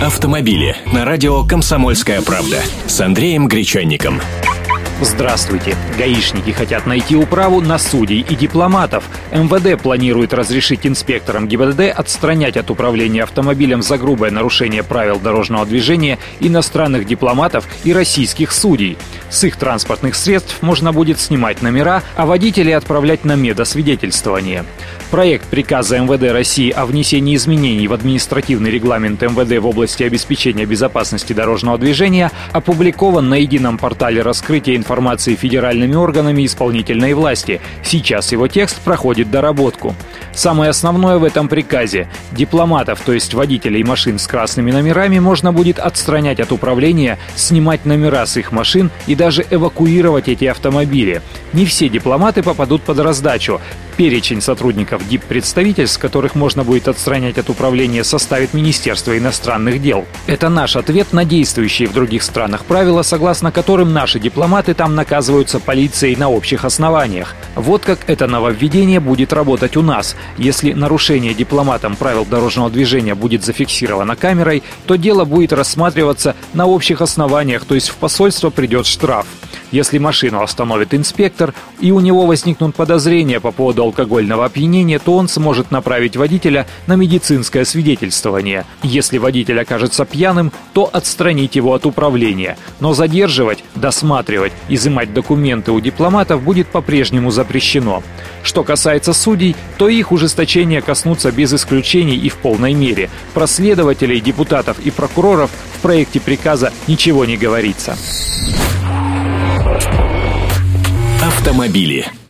Автомобили на радио «Комсомольская правда» с Андреем Гречанником. Здравствуйте. Гаишники хотят найти управу на судей и дипломатов. МВД планирует разрешить инспекторам ГИБДД отстранять от управления автомобилем за грубое нарушение правил дорожного движения иностранных дипломатов и российских судей. С их транспортных средств можно будет снимать номера, а водителей отправлять на медосвидетельствование. Проект приказа МВД России о внесении изменений в административный регламент МВД в области обеспечения безопасности дорожного движения опубликован на едином портале раскрытия информации федеральными органами исполнительной власти. Сейчас его текст проходит доработку. Самое основное в этом приказе – дипломатов, то есть водителей машин с красными номерами, можно будет отстранять от управления, снимать номера с их машин и даже эвакуировать эти автомобили. Не все дипломаты попадут под раздачу. Перечень сотрудников дип-представительств, которых можно будет отстранять от управления, составит Министерство иностранных дел. Это наш ответ на действующие в других странах правила, согласно которым наши дипломаты там наказываются полицией на общих основаниях. Вот как это нововведение будет работать у нас. Если нарушение дипломатом правил дорожного движения будет зафиксировано камерой, то дело будет рассматриваться на общих основаниях, то есть в посольство придет штраф. Если машину остановит инспектор и у него возникнут подозрения по поводу алкогольного опьянения, то он сможет направить водителя на медицинское свидетельствование. Если водитель окажется пьяным, то отстранить его от управления. Но задерживать, досматривать, изымать документы у дипломатов будет по-прежнему запрещено. Что касается судей, то их ужесточения коснутся без исключений и в полной мере. Про следователей, депутатов и прокуроров в проекте приказа ничего не говорится. Автомобили.